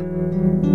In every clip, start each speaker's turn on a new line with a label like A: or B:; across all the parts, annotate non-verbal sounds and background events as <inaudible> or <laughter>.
A: Hallo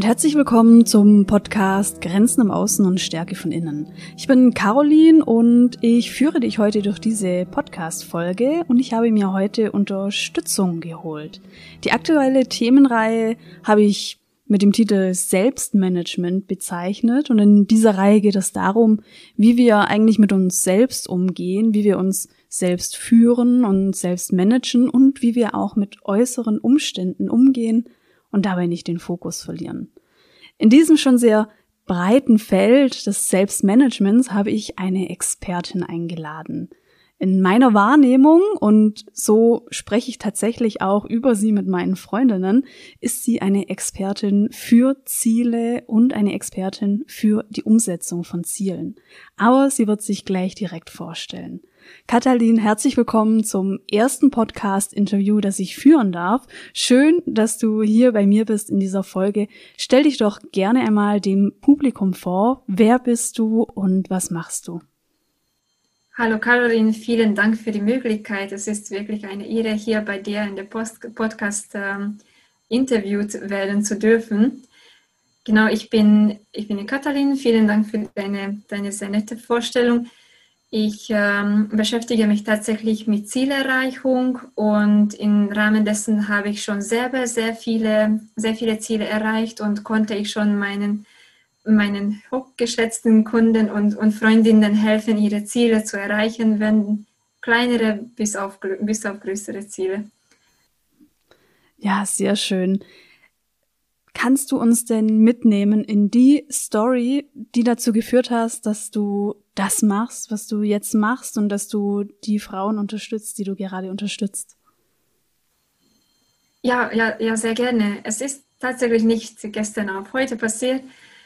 A: und herzlich willkommen zum Podcast Grenzen im Außen und Stärke von Innen. Ich bin Caroline und ich führe dich heute durch diese Podcast-Folge und ich habe mir heute Unterstützung geholt. Die aktuelle Themenreihe habe ich mit dem Titel Selbstmanagement bezeichnet und in dieser Reihe geht es darum, wie wir eigentlich mit uns selbst umgehen, wie wir uns selbst führen und selbst managen und wie wir auch mit äußeren Umständen umgehen und dabei nicht den Fokus verlieren. In diesem schon sehr breiten Feld des Selbstmanagements habe ich eine Expertin eingeladen. In meiner Wahrnehmung, und so spreche ich tatsächlich auch über sie mit meinen Freundinnen, ist sie eine Expertin für Ziele und eine Expertin für die Umsetzung von Zielen. Aber sie wird sich gleich direkt vorstellen. Katalin, herzlich willkommen zum ersten Podcast-Interview, das ich führen darf. Schön, dass du hier bei mir bist in dieser Folge. Stell dich doch gerne einmal dem Publikum vor. Wer bist du und was machst du?
B: Hallo Caroline, vielen Dank für die Möglichkeit. Es ist wirklich eine Ehre, hier bei dir in der Post Podcast ähm, interviewt werden zu dürfen. Genau, ich bin, ich bin Katalin. Vielen Dank für deine, deine sehr nette Vorstellung. Ich ähm, beschäftige mich tatsächlich mit Zielerreichung und im Rahmen dessen habe ich schon selber sehr viele, sehr viele Ziele erreicht und konnte ich schon meinen, meinen hochgeschätzten Kunden und, und Freundinnen helfen, ihre Ziele zu erreichen, wenn kleinere bis auf, bis auf größere Ziele.
A: Ja, sehr schön. Kannst du uns denn mitnehmen in die Story, die dazu geführt hast, dass du das machst, was du jetzt machst und dass du die Frauen unterstützt, die du gerade unterstützt?
B: Ja, ja, ja, sehr gerne. Es ist tatsächlich nicht gestern auf heute passiert.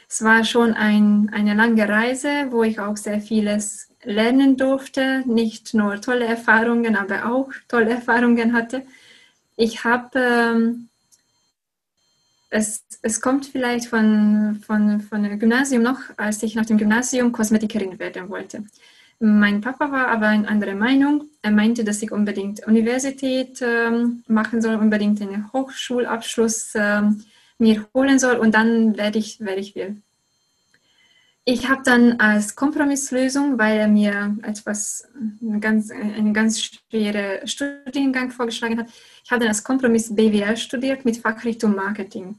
B: Es war schon ein, eine lange Reise, wo ich auch sehr vieles lernen durfte. Nicht nur tolle Erfahrungen, aber auch tolle Erfahrungen hatte. Ich habe ähm, es, es kommt vielleicht von, von, von dem Gymnasium noch, als ich nach dem Gymnasium Kosmetikerin werden wollte. Mein Papa war aber eine andere Meinung. Er meinte, dass ich unbedingt Universität ähm, machen soll, unbedingt einen Hochschulabschluss ähm, mir holen soll und dann werde ich, werde ich will. Ich habe dann als Kompromisslösung, weil er mir etwas, eine ganz, einen ganz schweren Studiengang vorgeschlagen hat, ich habe dann als Kompromiss BWL studiert mit Fachrichtung Marketing.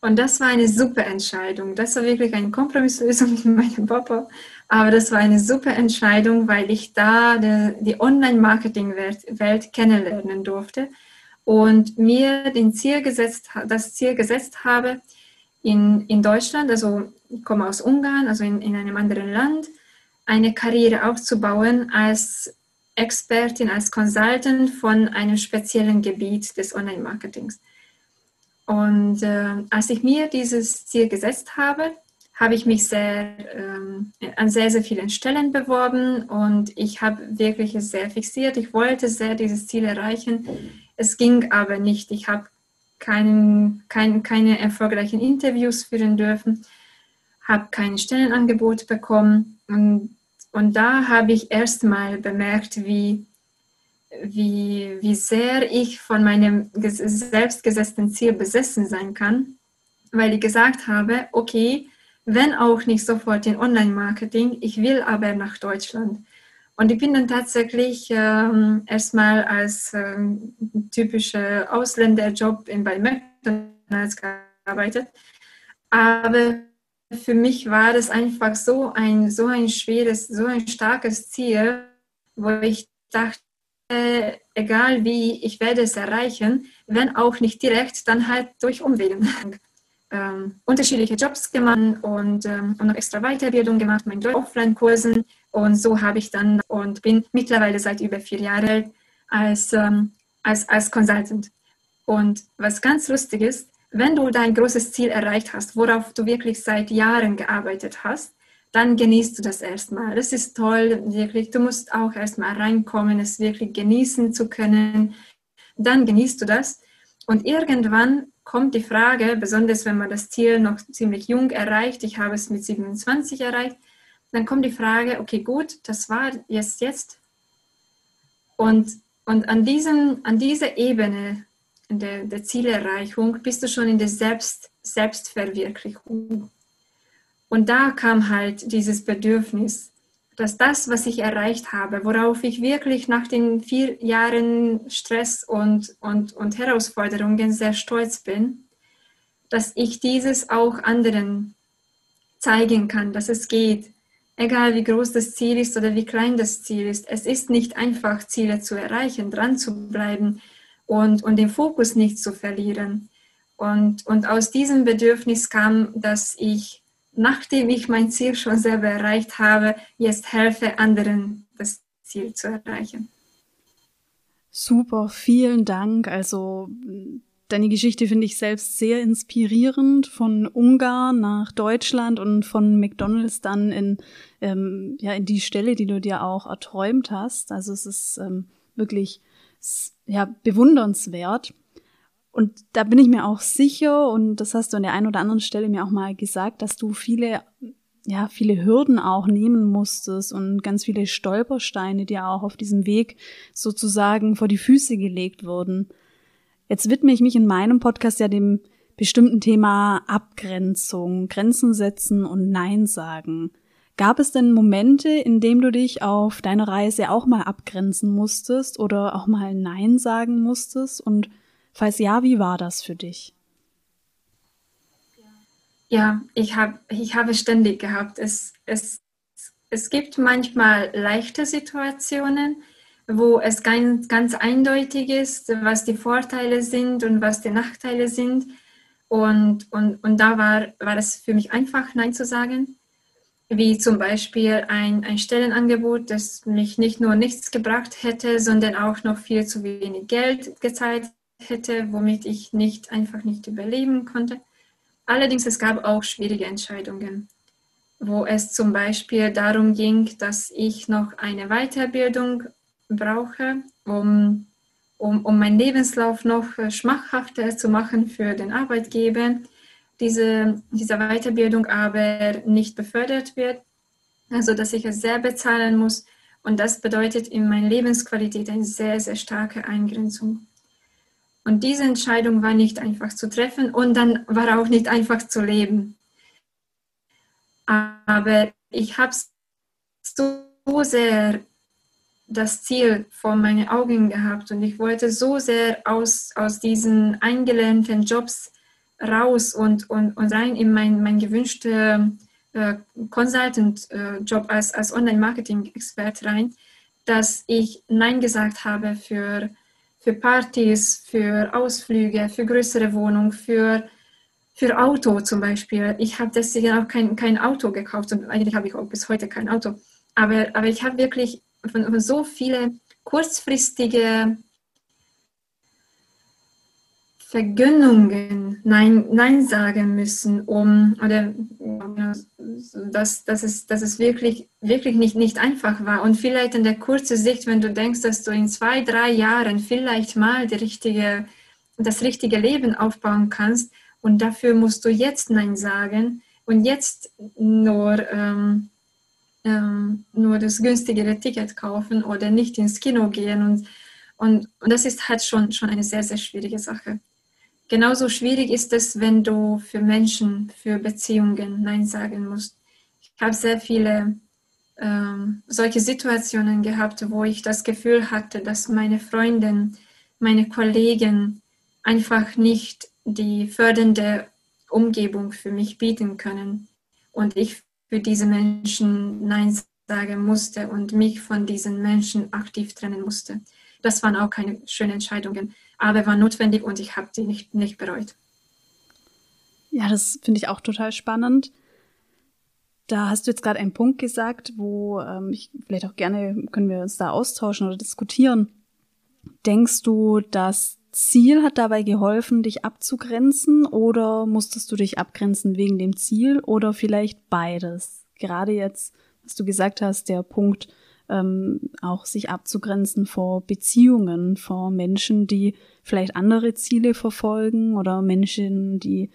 B: Und das war eine super Entscheidung. Das war wirklich eine Kompromisslösung mit meinem Papa. Aber das war eine super Entscheidung, weil ich da die, die Online-Marketing-Welt kennenlernen durfte und mir den Ziel gesetzt, das Ziel gesetzt habe, in, in Deutschland, also ich komme aus Ungarn, also in, in einem anderen Land, eine Karriere aufzubauen als Expertin, als Consultant von einem speziellen Gebiet des Online-Marketings. Und äh, als ich mir dieses Ziel gesetzt habe, habe ich mich sehr, ähm, an sehr, sehr vielen Stellen beworben und ich habe wirklich sehr fixiert. Ich wollte sehr dieses Ziel erreichen. Es ging aber nicht. Ich habe kein, kein, keine erfolgreichen Interviews führen dürfen, habe kein Stellenangebot bekommen. Und, und da habe ich erst mal bemerkt, wie wie, wie sehr ich von meinem selbstgesetzten Ziel besessen sein kann, weil ich gesagt habe, okay, wenn auch nicht sofort in Online-Marketing, ich will aber nach Deutschland. Und ich bin dann tatsächlich ähm, erstmal als ähm, typischer Ausländerjob in, bei McDonalds gearbeitet. Aber für mich war das einfach so ein, so ein schweres, so ein starkes Ziel, wo ich dachte, äh, egal wie, ich werde es erreichen, wenn auch nicht direkt, dann halt durch Umwege. <laughs> ähm, unterschiedliche Jobs gemacht und, ähm, und noch extra Weiterbildung gemacht, meine Offline-Kursen und so habe ich dann und bin mittlerweile seit über vier Jahren als, ähm, als, als Consultant. Und was ganz lustig ist, wenn du dein großes Ziel erreicht hast, worauf du wirklich seit Jahren gearbeitet hast, dann genießt du das erstmal. Das ist toll, wirklich. Du musst auch erstmal reinkommen, es wirklich genießen zu können. Dann genießt du das. Und irgendwann kommt die Frage, besonders wenn man das Ziel noch ziemlich jung erreicht, ich habe es mit 27 erreicht, dann kommt die Frage, okay, gut, das war jetzt jetzt. Und, und an, diesem, an dieser Ebene der, der Zielerreichung bist du schon in der Selbst, Selbstverwirklichung. Und da kam halt dieses Bedürfnis, dass das, was ich erreicht habe, worauf ich wirklich nach den vier Jahren Stress und, und, und Herausforderungen sehr stolz bin, dass ich dieses auch anderen zeigen kann, dass es geht. Egal wie groß das Ziel ist oder wie klein das Ziel ist, es ist nicht einfach, Ziele zu erreichen, dran zu bleiben und, und den Fokus nicht zu verlieren. Und, und aus diesem Bedürfnis kam, dass ich, nachdem ich mein Ziel schon selber erreicht habe, jetzt helfe anderen, das Ziel zu erreichen.
A: Super, vielen Dank. Also deine Geschichte finde ich selbst sehr inspirierend. Von Ungarn nach Deutschland und von McDonald's dann in, ähm, ja, in die Stelle, die du dir auch erträumt hast. Also es ist ähm, wirklich ja, bewundernswert. Und da bin ich mir auch sicher, und das hast du an der einen oder anderen Stelle mir auch mal gesagt, dass du viele, ja, viele Hürden auch nehmen musstest und ganz viele Stolpersteine dir auch auf diesem Weg sozusagen vor die Füße gelegt wurden. Jetzt widme ich mich in meinem Podcast ja dem bestimmten Thema Abgrenzung, Grenzen setzen und Nein sagen. Gab es denn Momente, in denen du dich auf deiner Reise auch mal abgrenzen musstest oder auch mal Nein sagen musstest? Und falls ja, wie war das für dich?
B: Ja, ich, hab, ich habe ständig gehabt. Es, es, es gibt manchmal leichte Situationen, wo es ganz, ganz eindeutig ist, was die Vorteile sind und was die Nachteile sind. Und, und, und da war, war es für mich einfach, Nein zu sagen wie zum Beispiel ein, ein Stellenangebot, das mich nicht nur nichts gebracht hätte, sondern auch noch viel zu wenig Geld gezahlt hätte, womit ich nicht einfach nicht überleben konnte. Allerdings es gab auch schwierige Entscheidungen, wo es zum Beispiel darum ging, dass ich noch eine Weiterbildung brauche, um, um, um meinen Lebenslauf noch schmackhafter zu machen für den Arbeitgeber diese, diese Weiterbildung aber nicht befördert wird, also dass ich es sehr bezahlen muss. Und das bedeutet in meiner Lebensqualität eine sehr, sehr starke Eingrenzung. Und diese Entscheidung war nicht einfach zu treffen und dann war auch nicht einfach zu leben. Aber ich habe so sehr das Ziel vor meinen Augen gehabt und ich wollte so sehr aus, aus diesen eingelernten Jobs raus und, und, und rein in mein, mein gewünschter äh, Consultant-Job als, als Online-Marketing-Expert rein, dass ich Nein gesagt habe für, für Partys, für Ausflüge, für größere Wohnungen, für, für Auto zum Beispiel. Ich habe deswegen auch kein, kein Auto gekauft und eigentlich habe ich auch bis heute kein Auto. Aber, aber ich habe wirklich von, so viele kurzfristige Vergönnungen Nein, Nein sagen müssen, um oder dass, dass, es, dass es wirklich, wirklich nicht, nicht einfach war. Und vielleicht in der kurzen Sicht, wenn du denkst, dass du in zwei, drei Jahren vielleicht mal die richtige, das richtige Leben aufbauen kannst und dafür musst du jetzt Nein sagen und jetzt nur, ähm, ähm, nur das günstigere Ticket kaufen oder nicht ins Kino gehen. Und, und, und das ist halt schon, schon eine sehr, sehr schwierige Sache. Genauso schwierig ist es, wenn du für Menschen, für Beziehungen Nein sagen musst. Ich habe sehr viele ähm, solche Situationen gehabt, wo ich das Gefühl hatte, dass meine Freundin, meine Kollegen einfach nicht die fördernde Umgebung für mich bieten können und ich für diese Menschen Nein sagen musste und mich von diesen Menschen aktiv trennen musste. Das waren auch keine schönen Entscheidungen aber war notwendig und ich habe die nicht, nicht bereut.
A: Ja, das finde ich auch total spannend. Da hast du jetzt gerade einen Punkt gesagt, wo ähm, ich vielleicht auch gerne können wir uns da austauschen oder diskutieren. Denkst du, dass Ziel hat dabei geholfen, dich abzugrenzen oder musstest du dich abgrenzen wegen dem Ziel oder vielleicht beides? Gerade jetzt, was du gesagt hast, der Punkt, ähm, auch sich abzugrenzen vor Beziehungen, vor Menschen, die vielleicht andere Ziele verfolgen oder Menschen, die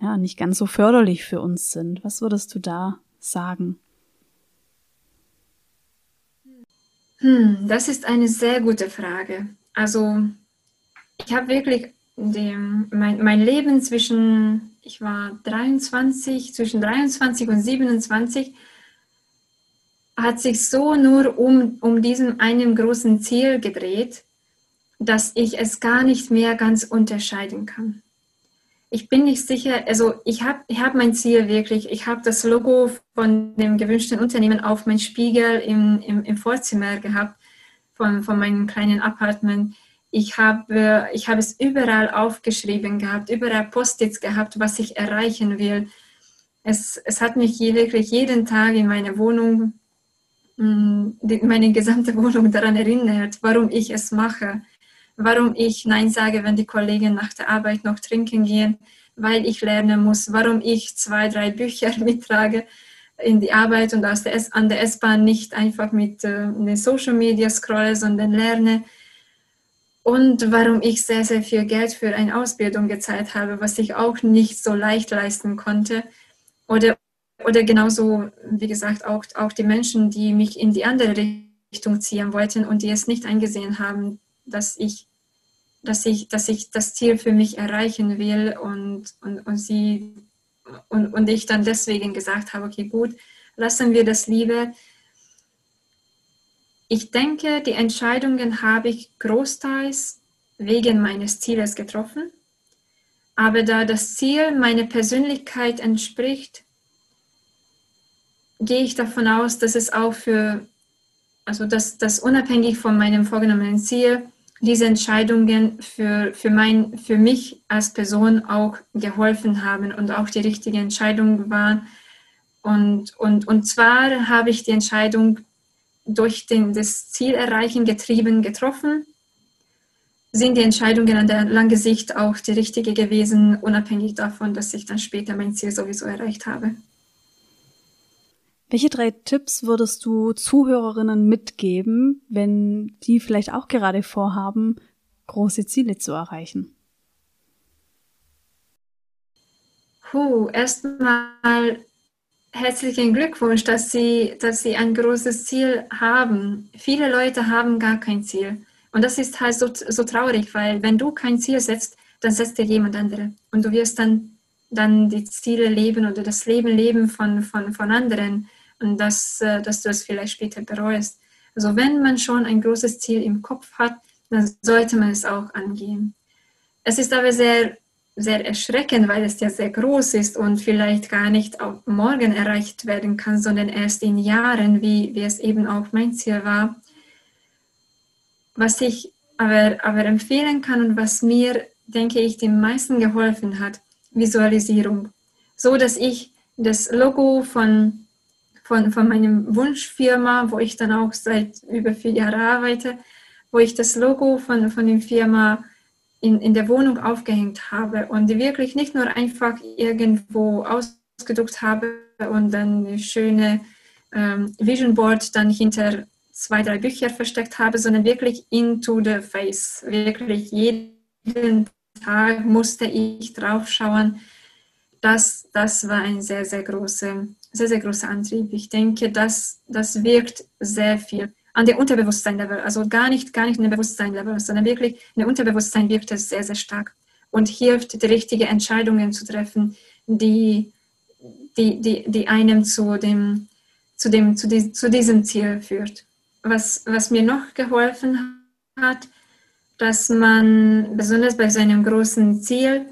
A: ja nicht ganz so förderlich für uns sind. Was würdest du da sagen?
B: Hm, das ist eine sehr gute Frage. Also ich habe wirklich dem, mein, mein Leben zwischen, ich war 23, zwischen 23 und 27, hat sich so nur um, um diesen einen großen Ziel gedreht, dass ich es gar nicht mehr ganz unterscheiden kann. Ich bin nicht sicher, also ich habe ich hab mein Ziel wirklich, ich habe das Logo von dem gewünschten Unternehmen auf mein Spiegel im, im, im Vorzimmer gehabt, von, von meinem kleinen Apartment. Ich habe, ich habe es überall aufgeschrieben gehabt, überall Post-its gehabt, was ich erreichen will. Es, es hat mich wirklich jeden Tag in meiner Wohnung meine gesamte <laughs> Wohnung daran erinnert, warum ich es mache, warum ich Nein sage, wenn die Kollegen nach der Arbeit noch trinken gehen, weil ich lernen muss, warum ich zwei, drei Bücher <laughs> mittrage in die Arbeit und aus der S an der S-Bahn nicht einfach mit äh, Social Media scrolle, sondern lerne. Und warum ich sehr, sehr viel Geld für eine Ausbildung gezahlt habe, was ich auch nicht so leicht leisten konnte. Oder oder genauso, wie gesagt, auch, auch die Menschen, die mich in die andere Richtung ziehen wollten und die es nicht eingesehen haben, dass ich, dass ich, dass ich das Ziel für mich erreichen will und, und, und sie und, und ich dann deswegen gesagt habe, okay, gut, lassen wir das lieber. Ich denke, die Entscheidungen habe ich großteils wegen meines Zieles getroffen. Aber da das Ziel meiner Persönlichkeit entspricht, gehe ich davon aus, dass es auch für, also dass, dass unabhängig von meinem vorgenommenen Ziel, diese Entscheidungen für, für, mein, für mich als Person auch geholfen haben und auch die richtige Entscheidung waren. Und, und, und zwar habe ich die Entscheidung durch den, das Ziel erreichen getrieben getroffen, sind die Entscheidungen an der langen Sicht auch die richtige gewesen, unabhängig davon, dass ich dann später mein Ziel sowieso erreicht habe.
A: Welche drei Tipps würdest du Zuhörerinnen mitgeben, wenn die vielleicht auch gerade vorhaben, große Ziele zu erreichen?
B: Puh, erstmal herzlichen Glückwunsch, dass Sie, dass Sie ein großes Ziel haben. Viele Leute haben gar kein Ziel. Und das ist halt so, so traurig, weil wenn du kein Ziel setzt, dann setzt dir jemand andere. Und du wirst dann, dann die Ziele leben oder das Leben leben von, von, von anderen und dass, äh, dass du es vielleicht später bereust. Also wenn man schon ein großes Ziel im Kopf hat, dann sollte man es auch angehen. Es ist aber sehr, sehr erschreckend, weil es ja sehr groß ist und vielleicht gar nicht auch morgen erreicht werden kann, sondern erst in Jahren, wie, wie es eben auch mein Ziel war. Was ich aber, aber empfehlen kann und was mir, denke ich, den meisten geholfen hat, Visualisierung. So dass ich das Logo von von, von meinem Wunschfirma, wo ich dann auch seit über vier Jahren arbeite, wo ich das Logo von, von der Firma in, in der Wohnung aufgehängt habe und wirklich nicht nur einfach irgendwo ausgedruckt habe und dann eine schöne ähm, Vision Board dann hinter zwei, drei Bücher versteckt habe, sondern wirklich into the face. Wirklich jeden Tag musste ich drauf schauen. Das, das war ein sehr, sehr großer sehr, sehr großer Antrieb. Ich denke, das, das wirkt sehr viel an der Unterbewusstsein-Level, also gar nicht, gar nicht in der Bewusstsein-Level, sondern wirklich in der Unterbewusstsein wirkt es sehr, sehr stark und hilft, die richtigen Entscheidungen zu treffen, die, die, die, die einem zu, dem, zu, dem, zu, die, zu diesem Ziel führt. Was, was mir noch geholfen hat, dass man besonders bei so einem großen Ziel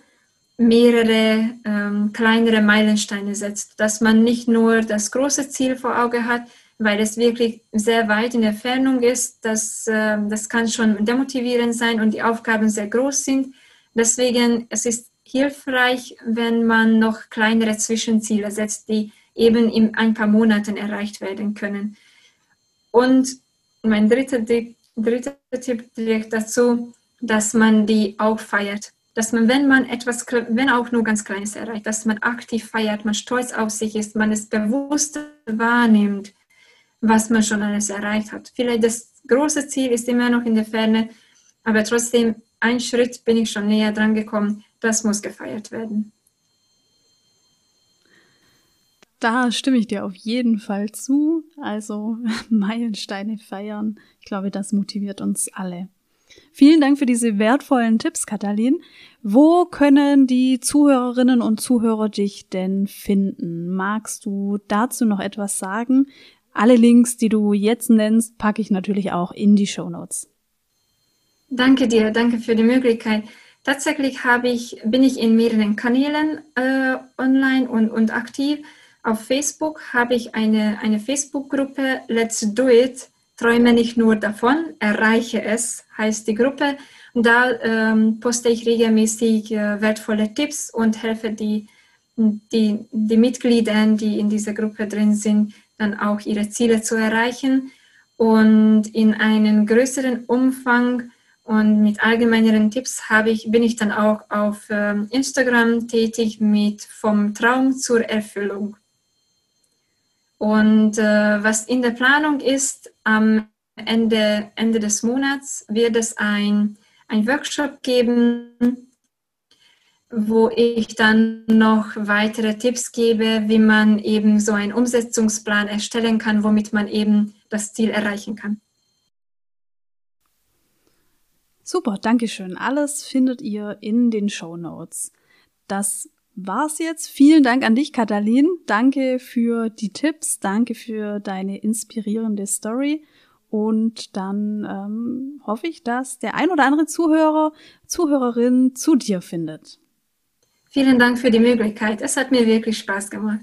B: mehrere ähm, kleinere Meilensteine setzt, dass man nicht nur das große Ziel vor Auge hat, weil es wirklich sehr weit in der Entfernung ist. Das, äh, das kann schon demotivierend sein und die Aufgaben sehr groß sind. Deswegen es ist hilfreich, wenn man noch kleinere Zwischenziele setzt, die eben in ein paar Monaten erreicht werden können. Und mein dritter, dritter Tipp direkt dazu, dass man die auch feiert. Dass man, wenn man etwas, wenn auch nur ganz Kleines erreicht, dass man aktiv feiert, man stolz auf sich ist, man es bewusst wahrnimmt, was man schon alles erreicht hat. Vielleicht das große Ziel ist immer noch in der Ferne, aber trotzdem, ein Schritt bin ich schon näher dran gekommen, das muss gefeiert werden.
A: Da stimme ich dir auf jeden Fall zu. Also <laughs> Meilensteine feiern. Ich glaube, das motiviert uns alle. Vielen Dank für diese wertvollen Tipps, Katalin. Wo können die Zuhörerinnen und Zuhörer dich denn finden? Magst du dazu noch etwas sagen? Alle Links, die du jetzt nennst, packe ich natürlich auch in die Show Notes.
B: Danke dir, danke für die Möglichkeit. Tatsächlich habe ich, bin ich in mehreren Kanälen äh, online und, und aktiv. Auf Facebook habe ich eine, eine Facebook-Gruppe Let's Do It Träume nicht nur davon, erreiche es, heißt die Gruppe. Und da ähm, poste ich regelmäßig äh, wertvolle Tipps und helfe die, die, die Mitglieder, die in dieser Gruppe drin sind, dann auch ihre Ziele zu erreichen. Und in einem größeren Umfang und mit allgemeineren Tipps habe ich, bin ich dann auch auf ähm, Instagram tätig mit vom Traum zur Erfüllung. Und äh, was in der Planung ist, am Ende, Ende des Monats wird es ein, ein Workshop geben, wo ich dann noch weitere Tipps gebe, wie man eben so einen Umsetzungsplan erstellen kann, womit man eben das Ziel erreichen kann.
A: Super, Dankeschön. Alles findet ihr in den Show Notes. Das war's jetzt. Vielen Dank an dich, Katalin. Danke für die Tipps. Danke für deine inspirierende Story. Und dann ähm, hoffe ich, dass der ein oder andere Zuhörer, Zuhörerin zu dir findet.
B: Vielen Dank für die Möglichkeit. Es hat mir wirklich Spaß gemacht.